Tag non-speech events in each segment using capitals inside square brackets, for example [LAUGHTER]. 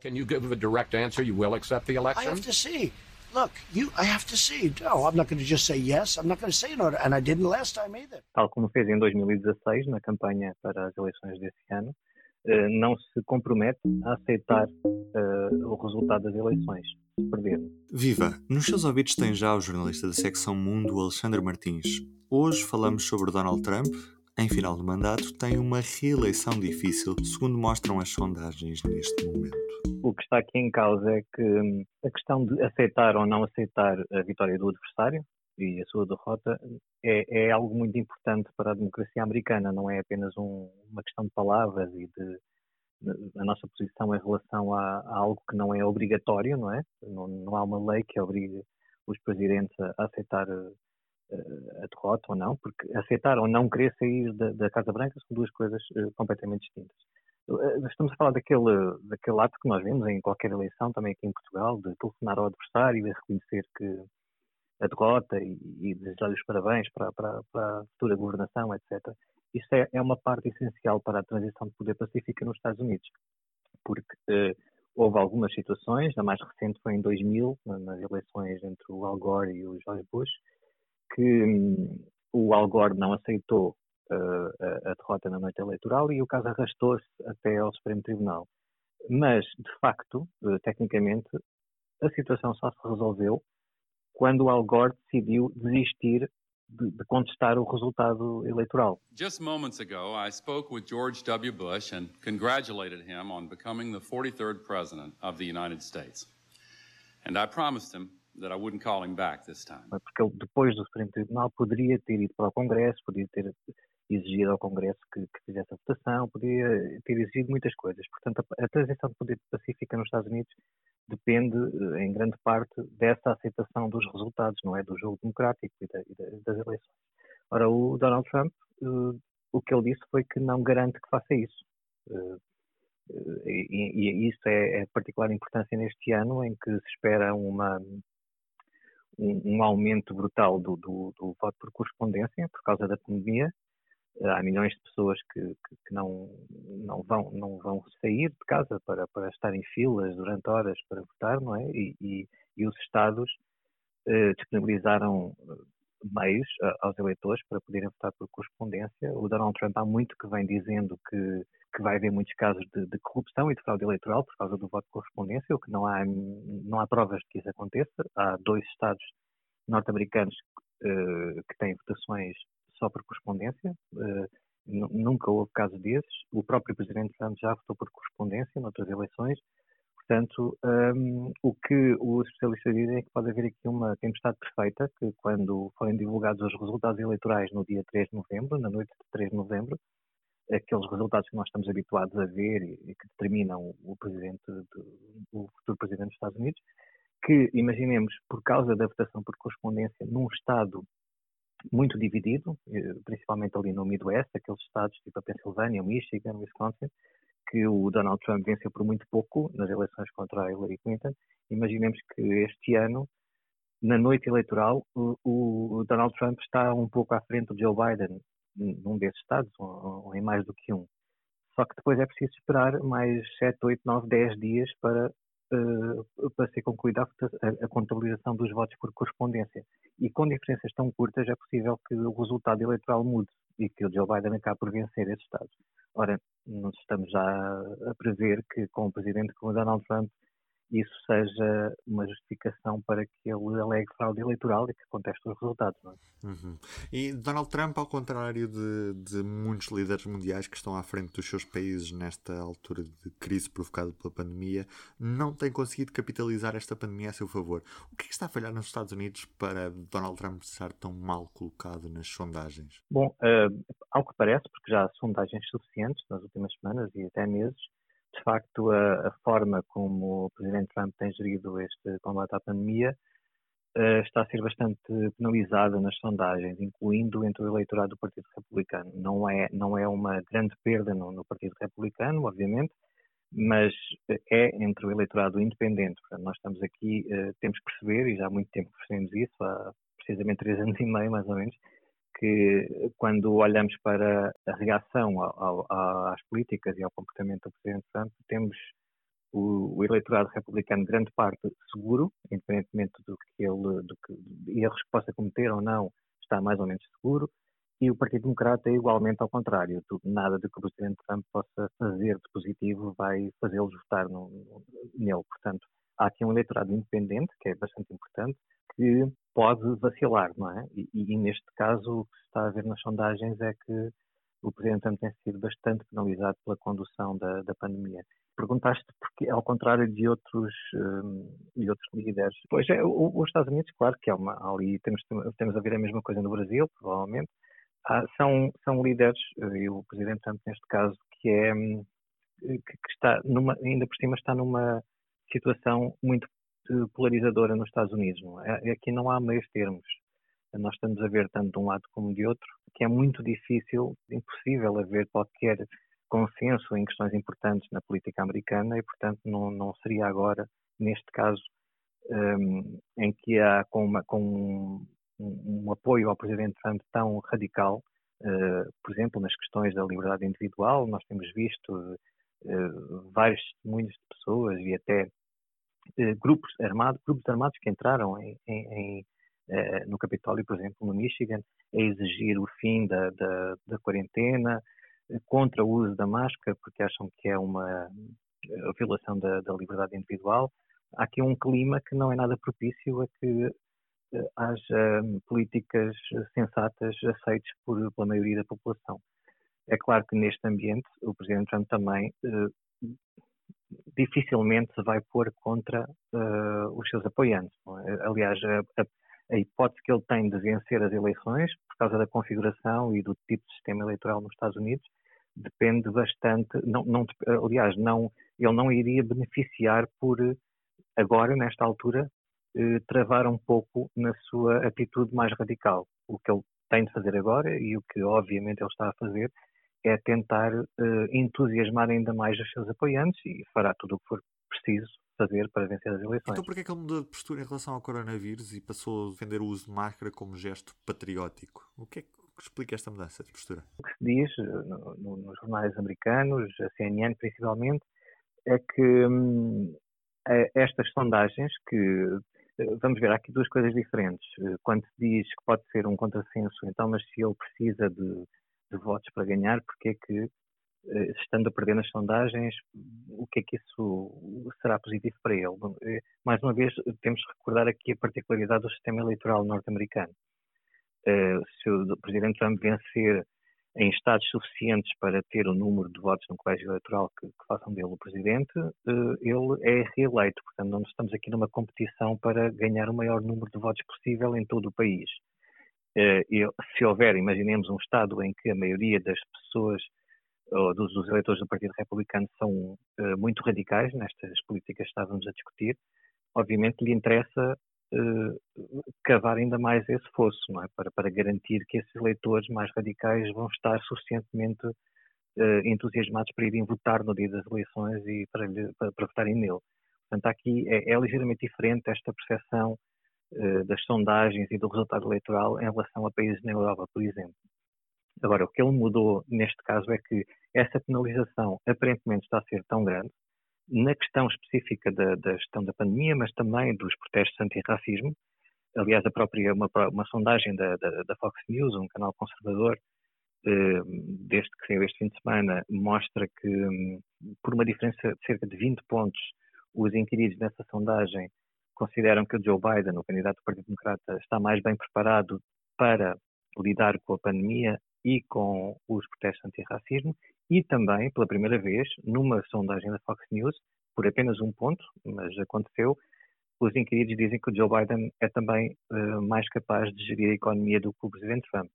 Can you give a direct answer? You will accept the election? I have to see. Look, you, I have to see. No, I'm not going to just say yes. I'm not going to say no, and I didn't last time either. Tal como fez em 2016 na campanha para as eleições desse ano, eh, não se compromete a aceitar uh, o resultado das eleições, se perder. Viva! Nos seus ouvidos tem já o jornalista da secção Mundo, Alexandre Martins. Hoje falamos sobre Donald Trump, em final de mandato, tem uma reeleição difícil, segundo mostram as sondagens neste momento. O que está aqui em causa é que hum, a questão de aceitar ou não aceitar a vitória do adversário e a sua derrota é, é algo muito importante para a democracia americana, não é apenas um, uma questão de palavras e de, a nossa posição em relação a, a, algo que não é obrigatório, não é? Não, não há uma lei que obrigue os presidentes a aceitar a derrota ou não, porque aceitar ou não querer sair da, da Casa Branca são duas coisas uh, completamente distintas. Uh, estamos a falar daquele, daquele ato que nós vemos em qualquer eleição, também aqui em Portugal, de telefonar ao adversário e reconhecer que a derrota e, e desejar-lhe os parabéns para, para, para, a futura governação, etc. Isso é, é, uma parte essencial para a transição de poder pacífica nos Estados Unidos, porque houve algumas situações, a mais recente foi em 2000, nas eleições entre o Al Gore e o George Bush, que hum, o Al Gore não aceitou uh, a, a, derrota na noite eleitoral e o caso arrastou-se até ao Supremo Tribunal. Mas, de facto, uh, tecnicamente, a situação só se resolveu quando o Al Gore decidiu desistir de, de, contestar o resultado eleitoral. Just moments ago, I spoke with George W. Bush and congratulated him on becoming the 43rd president of the United States. And I promised him that I wouldn't call him back this time. Porque ele, depois do Supremo Tribunal, poderia ter ido para o Congresso, poderia ter exigido ao Congresso que, que fizesse a votação, poderia ter exigido muitas coisas. Portanto, a, a transição de poder pacífica nos Estados Unidos depende, eh, em grande parte, dessa aceitação dos resultados, não é? Do jogo democrático e, da, e das eleições. Ora, o Donald Trump, uh, o que ele disse foi que não garante que faça isso. Uh, e, e, isso é, é particular importância neste ano, em que se espera uma, um, um aumento brutal do, do, do, voto por correspondência por causa da pandemia. Eh, há milhões de pessoas que, que, que, não, não, vão, não vão sair de casa para, para estar em filas durante horas para votar, não é? E, e, e os Estados eh, disponibilizaram meios aos eleitores para poderem votar por correspondência. O Donald Trump há muito que vem dizendo que que vai haver muitos casos de, de, corrupção e de fraude eleitoral por causa do voto de correspondência, o que não há, não há provas de que isso aconteça. Há dois estados norte-americanos uh, que têm votações só por correspondência. Uh, nunca houve caso desses. O próprio Presidente Trump já votou por correspondência noutras eleições. Portanto, um, o que os especialistas dizem é que pode haver aqui uma tempestade perfeita, que quando forem divulgados os resultados eleitorais no dia 3 de novembro, na noite de 3 de novembro, aqueles resultados que nós estamos habituados a ver e, que determinam o presidente, o futuro presidente dos Estados Unidos, que imaginemos por causa da votação por correspondência num estado muito dividido, eh, principalmente ali no Midwest, aqueles estados tipo a Pensilvânia, o Michigan, o Wisconsin, que o Donald Trump venceu por muito pouco nas eleições contra a Hillary Clinton. Imaginemos que este ano, na noite eleitoral, o, o Donald Trump está um pouco à frente do Joe Biden num desses estados, ou, ou, em mais do que um. Só que depois é preciso esperar mais 7, 8, 9, 10 dias para, uh, para ser concluída a, a, contabilização dos votos por correspondência. E com diferenças tão curtas é possível que o resultado eleitoral mude e que o Joe Biden acabe por vencer esses estados. Ora, nós estamos já a prever que com o presidente como Donald Trump isso seja uma justificação para que ele alegue fraude eleitoral e que conteste os resultados. É? Uhum. E Donald Trump, ao contrário de, de, muitos líderes mundiais que estão à frente dos seus países nesta altura de crise provocada pela pandemia, não tem conseguido capitalizar esta pandemia a seu favor. O que, é que está a falhar nos Estados Unidos para Donald Trump estar tão mal colocado nas sondagens? Bom, uh, ao que parece, porque já há sondagens suficientes nas últimas semanas e até meses, de facto, a, a, forma como o Presidente Trump tem gerido este combate à pandemia uh, está a ser bastante penalizada nas sondagens, incluindo entre o eleitorado do Partido Republicano. Não é, não é uma grande perda no, no Partido Republicano, obviamente, mas é entre o eleitorado independente. Portanto, nós estamos aqui, uh, temos que perceber, e já há muito tempo percebemos isso, há precisamente três [LAUGHS] anos e meio, mais ou menos, que quando olhamos para a reação ao, ao, às políticas e ao comportamento do Presidente Trump, temos o, o, eleitorado republicano, grande parte, seguro, independentemente do que ele, do que, erros que possa cometer ou não, está mais ou menos seguro, e o Partido Democrata é igualmente ao contrário. Nada do que o Presidente Trump possa fazer de positivo vai fazê-los votar no, nele. Portanto, há aqui um eleitorado independente, que é bastante importante, que pode vacilar, não é? E, e, neste caso, o que se está a ver nas sondagens é que o Presidente Trump tem sido bastante penalizado pela condução da, da pandemia. Perguntaste porque, ao contrário de outros, um, de outros líderes, pois é, os Estados Unidos, claro que é uma, ali temos, temos a ver a mesma coisa no Brasil, provavelmente, há, são, são líderes, eh, e o Presidente Trump neste caso, que é, hum, que, que está numa, ainda por cima está numa situação muito polarizadora nos Estados Unidos. Não é? Aqui não há meios termos. Nós estamos a ver tanto de um lado como de outro, que é muito difícil, impossível haver qualquer consenso em questões importantes na política americana e, portanto, não, não seria agora, neste caso, um, em que há com, uma, com um, um, apoio ao presidente Trump tão radical, uh, por exemplo, nas questões da liberdade individual, nós temos visto uh, vários testemunhos de pessoas e até grupos armados, grupos armados que entraram em, em, em no Capitólio, por exemplo, no Michigan, a exigir o fim da, da, da quarentena, contra o uso da máscara, porque acham que é uma violação da, da, liberdade individual. Há aqui um clima que não é nada propício a que haja um, políticas sensatas aceites por, pela maioria da população. É claro que neste ambiente o Presidente Trump também dificilmente se vai pôr contra uh, os seus apoiantes. É? Aliás, a, a, hipótese que ele tem de vencer as eleições, por causa da configuração e do tipo de sistema eleitoral nos Estados Unidos, depende bastante, não, não, aliás, não, ele não iria beneficiar por, agora, nesta altura, eh, travar um pouco na sua atitude mais radical. O que ele tem de fazer agora, e o que obviamente ele está a fazer, é tentar eh, entusiasmar ainda mais os seus apoiantes e fará tudo o que for preciso fazer para vencer as eleições. Então porquê é que ele mudou de postura em relação ao coronavírus e passou a defender o uso de máscara como gesto patriótico? O que é que explica esta mudança de postura? O que se diz eh, no, no, nos jornais americanos, a CNN principalmente, é que hum, estas sondagens que eh, vamos ver, há aqui duas coisas diferentes. Quando se diz que pode ser um contrassenso, então, mas se ele precisa de, de votos para ganhar, porque é que eh, estando a perder nas sondagens, o que é que isso será positivo para ele? Eh, mais uma vez, temos que recordar aqui a particularidade do sistema eleitoral norte-americano. Eh, se o Presidente Trump vencer em estados suficientes para ter o número de votos no colégio eleitoral que, que façam dele o Presidente, ele é reeleito. Portanto, não estamos aqui numa competição para ganhar o maior número de votos possível em todo o país. Se houver, imaginemos, um Estado em que a maioria das pessoas dos, dos, eleitores do Partido Republicano são uh, muito radicais nestas políticas que estávamos a discutir, obviamente lhe interessa uh, cavar ainda mais esse fosso, não é? Para, para garantir que esses eleitores mais radicais vão estar suficientemente uh, entusiasmados para irem votar no dia das eleições e para, para, para votarem nele. Portanto, aqui é, é ligeiramente diferente esta percepção das sondagens e do resultado eleitoral em relação a países na Europa, por exemplo. Agora, o que ele mudou neste caso é que essa penalização aparentemente está a ser tão grande, na questão específica da, da gestão da pandemia, mas também dos protestos anti-racismo. Aliás, a própria, uma, uma sondagem da, da, da, Fox News, um canal conservador, eh, desde que saiu este fim de semana, mostra que, hum, por uma diferença de cerca de 20 pontos, os inquiridos nessa sondagem consideram que o Joe Biden, o candidato do Partido Democrata, está mais bem preparado para lidar com a pandemia e com os protestos anti-racismo e também, pela primeira vez, numa sondagem da Fox News, por apenas um ponto, mas aconteceu, os inquiridos dizem que o Joe Biden é também uh, mais capaz de gerir a economia do que o presidente Trump.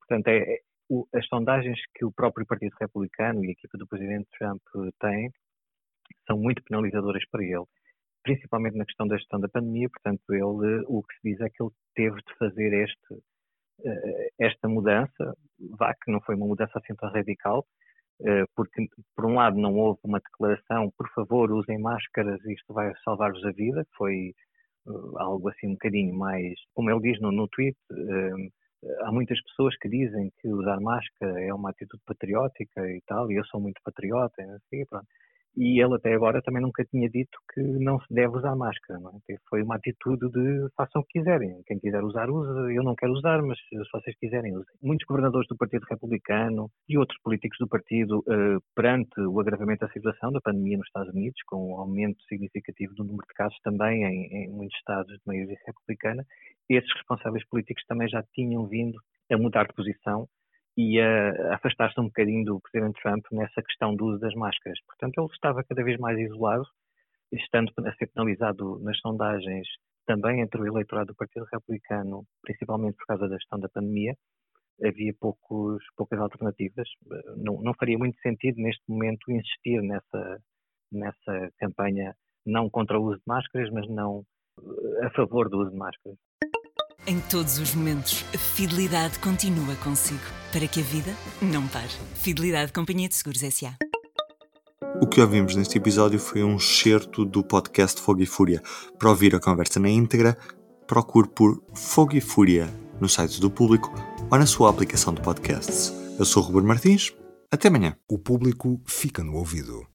Portanto, é, é, o, as sondagens que o próprio Partido Republicano e a equipa do presidente Trump têm são muito penalizadoras para ele, principalmente na questão da gestão da pandemia. Portanto, ele, o que se diz é que ele teve de fazer este eh, esta mudança, vá que não foi uma mudança assim tão radical, eh, porque por um lado não houve uma declaração, por favor usem máscaras, isto vai salvar-vos a vida, foi eh, algo assim um bocadinho mais, como ele diz no, no tweet, há muitas pessoas que dizem que usar máscara é uma atitude patriótica e tal, e eu sou muito patriota, e assim, pronto. E ele até agora também nunca tinha dito que não se deve usar máscara. É? Foi uma atitude de façam o que quiserem. Quem quiser usar, usa. Eu não quero usar, mas se vocês quiserem, usem. Muitos governadores do Partido Republicano e outros políticos do partido, eh, perante o agravamento da situação da pandemia nos Estados Unidos, com um aumento significativo do número de casos também em, em muitos estados de maioria republicana, esses responsáveis políticos também já tinham vindo a mudar de posição e a afastar-se um bocadinho do Presidente Trump nessa questão do uso das máscaras. Portanto, ele estava cada vez mais isolado, estando a ser penalizado nas sondagens também entre o eleitorado do Partido Republicano, principalmente por causa da questão da pandemia. Havia poucos, poucas alternativas. Não, não faria muito sentido, neste momento, insistir nessa, nessa campanha não contra o uso de máscaras, mas não a favor do uso de máscaras. Em todos os momentos, a fidelidade continua consigo, para que a vida não pare. Fidelidade Companhia de Seguros S.A. O que ouvimos neste episódio foi um excerto do podcast Fogo e Fúria. Para ouvir a conversa na íntegra, procure por Fogo e Fúria no site do Público ou na sua aplicação de podcasts. Eu sou o Ruben Martins. Até amanhã. O Público fica no ouvido.